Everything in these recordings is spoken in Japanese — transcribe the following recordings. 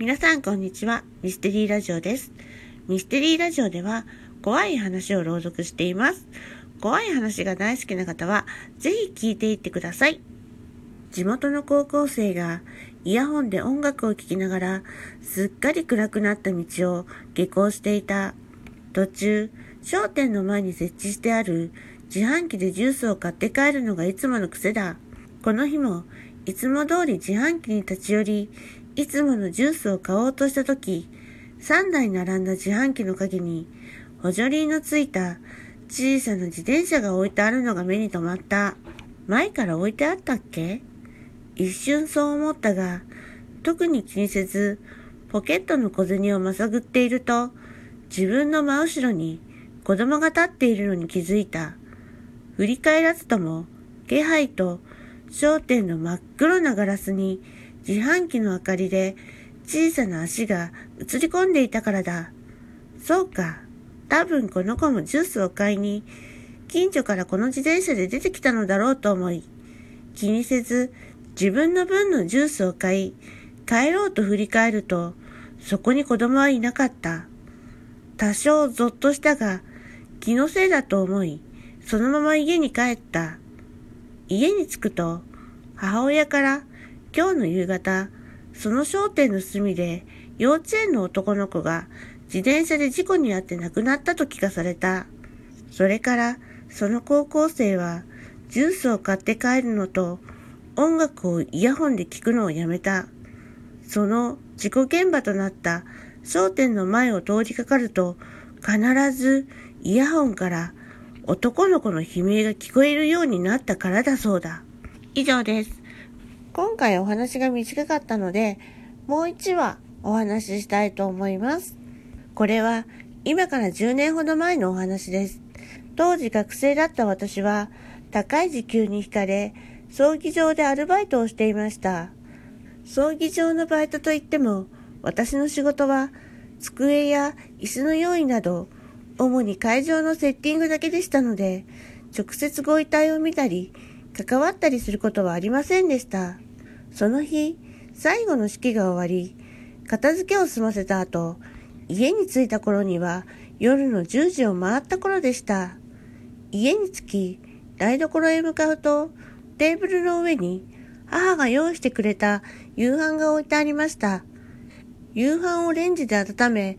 皆さんこんにちは。ミステリーラジオです。ミステリーラジオでは怖い話を朗読しています。怖い話が大好きな方はぜひ聞いていってください。地元の高校生がイヤホンで音楽を聴きながらすっかり暗くなった道を下校していた。途中、商店の前に設置してある自販機でジュースを買って帰るのがいつもの癖だ。この日もいつも通り自販機に立ち寄り、いつものジュースを買おうとしたとき、3台並んだ自販機の陰に、補助輪のついた小さな自転車が置いてあるのが目に留まった。前から置いてあったっけ？一瞬そう思ったが、特に気にせず、ポケットの小銭をまさぐっていると、自分の真後ろに子供が立っているのに気づいた。振り返らずとも、気配と商店の真っ黒なガラスに自販機の明かりで小さな足が映り込んでいたからだ。そうか。多分この子もジュースを買いに、近所からこの自転車で出てきたのだろうと思い、気にせず自分の分のジュースを買い、帰ろうと振り返ると、そこに子供はいなかった。多少ゾッとしたが、気のせいだと思い、そのまま家に帰った。家に着くと、母親から今日の夕方、その商店の隅で幼稚園の男の子が自転車で事故に遭って亡くなったと聞かされた。それからその高校生はジュースを買って帰るのと音楽をイヤホンで聞くのをやめた。その事故現場となった商店の前を通りかかると必ずイヤホンから男の子の悲鳴が聞こえるようになったからだそうだ。以上です。今回お話が短かったので、もう一話お話ししたいと思います。これは今から10年ほど前のお話です。当時学生だった私は高い時給に惹かれ、葬儀場でアルバイトをしていました。葬儀場のバイトといっても、私の仕事は机や椅子の用意など、主に会場のセッティングだけでしたので、直接ご遺体を見たり、関わったりすることはありませんでした。その日、最後の式が終わり、片付けを済ませた後、家に着いた頃には夜の10時を回った頃でした。家に着き、台所へ向かうと、テーブルの上に母が用意してくれた夕飯が置いてありました。夕飯をレンジで温め、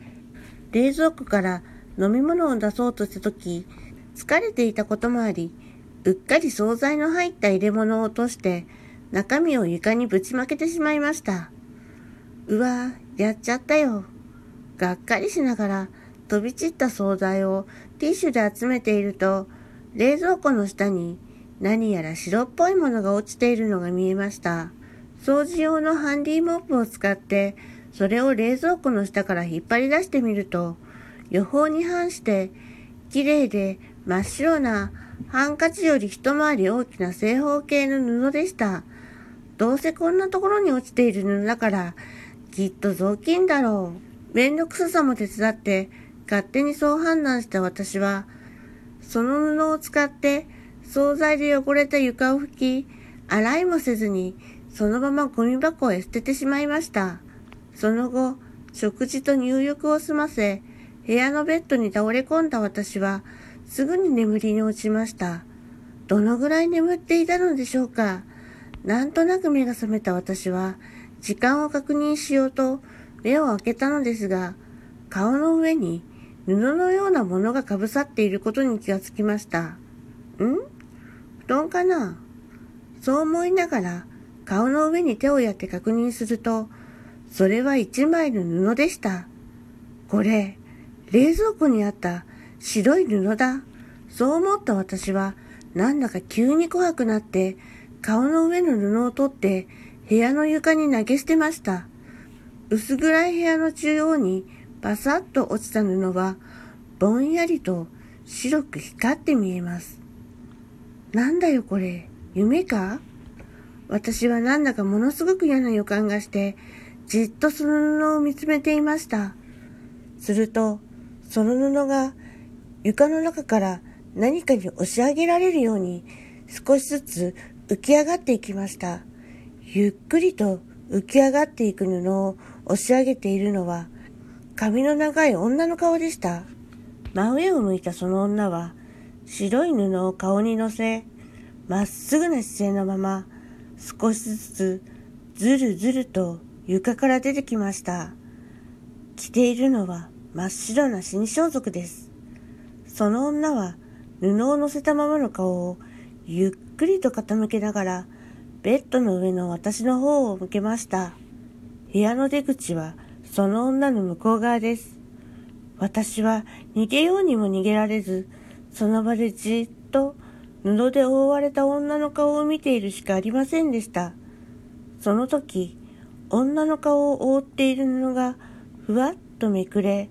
冷蔵庫から飲み物を出そうとした時、疲れていたこともあり、うっかり惣菜の入った入れ物を落として、中身を床にぶちまけてしまいました。うわやっちゃったよ。がっかりしながら飛び散った惣菜をティッシュで集めていると、冷蔵庫の下に何やら白っぽいものが落ちているのが見えました。掃除用のハンディモップを使って、それを冷蔵庫の下から引っ張り出してみると、予報に反して、綺麗で真っ白なハンカチより一回り大きな正方形の布でした。どうせこんなところに落ちている布だから、きっと雑巾だろう。めんどくささも手伝って、勝手にそう判断した私は、その布を使って、惣菜で汚れた床を拭き、洗いもせずに、そのままゴミ箱へ捨ててしまいました。その後、食事と入浴を済ませ、部屋のベッドに倒れ込んだ私は、すぐに眠りに落ちました。どのぐらい眠っていたのでしょうか。なんとなく目が覚めた私は、時間を確認しようと目を開けたのですが、顔の上に布のようなものがかぶさっていることに気がつきました。ん？布団かな？そう思いながら顔の上に手をやって確認すると、それは一枚の布でした。これ、冷蔵庫にあった白い布だ。そう思った私は、なんだか急に怖くなって、顔の上の布を取って部屋の床に投げ捨てました。薄暗い部屋の中央にパサッと落ちた布は、ぼんやりと白く光って見えます。なんだよこれ、夢か？私はなんだかものすごく嫌な予感がして、じっとその布を見つめていました。すると、その布が床の中から何かに押し上げられるように少しずつ浮き上がっていきました。ゆっくりと浮き上がっていく布を押し上げているのは髪の長い女の顔でした。真上を向いたその女は白い布を顔に乗せ、まっすぐな姿勢のまま少しずつずるずると床から出てきました。着ているのは真っ白な死に装束です。その女は布を乗せたままの顔をゆっくりと傾けながらベッドの上の私の方を向けました。部屋の出口はその女の向こう側です。私は逃げようにも逃げられず、その場でじっと布で覆われた女の顔を見ているしかありませんでした。その時、女の顔を覆っている布がふわっとめくれ、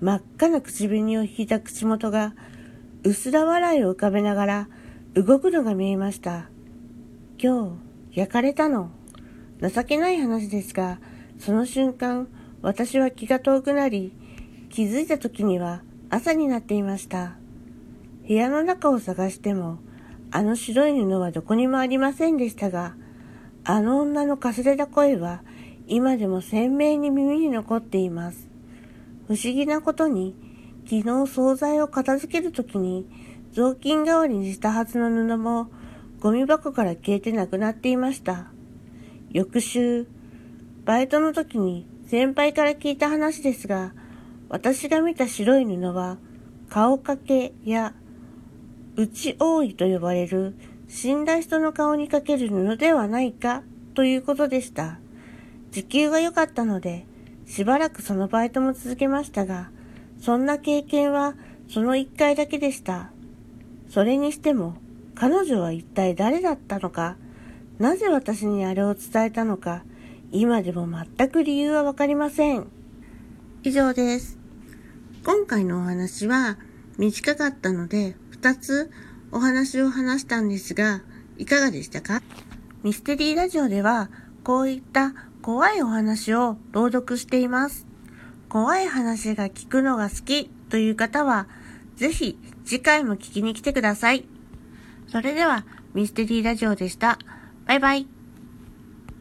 真っ赤な口紅を引いた口元が薄ら笑いを浮かべながら動くのが見えました。今日、焼かれたの。情けない話ですが、その瞬間、私は気が遠くなり、気づいた時には朝になっていました。部屋の中を探しても、あの白い布はどこにもありませんでしたが、あの女のかすれた声は今でも鮮明に耳に残っています。不思議なことに、昨日惣菜を片付けるときに雑巾代わりにしたはずの布もゴミ箱から消えてなくなっていました。翌週、バイトの時に先輩から聞いた話ですが、私が見た白い布は顔掛けや内覆いと呼ばれる死んだ人の顔にかける布ではないかということでした。時給が良かったので、しばらくそのバイトも続けましたが、そんな経験はその一回だけでした。それにしても、彼女は一体誰だったのか、なぜ私にあれを伝えたのか、今でも全く理由はわかりません。以上です。今回のお話は短かったので、二つお話を話したんですが、いかがでしたか？ミステリーラジオでは、こういった怖いお話を朗読しています。怖い話が聞くのが好きという方は、ぜひ次回も聞きに来てください。それでは、ミステリーラジオでした。バイバイ。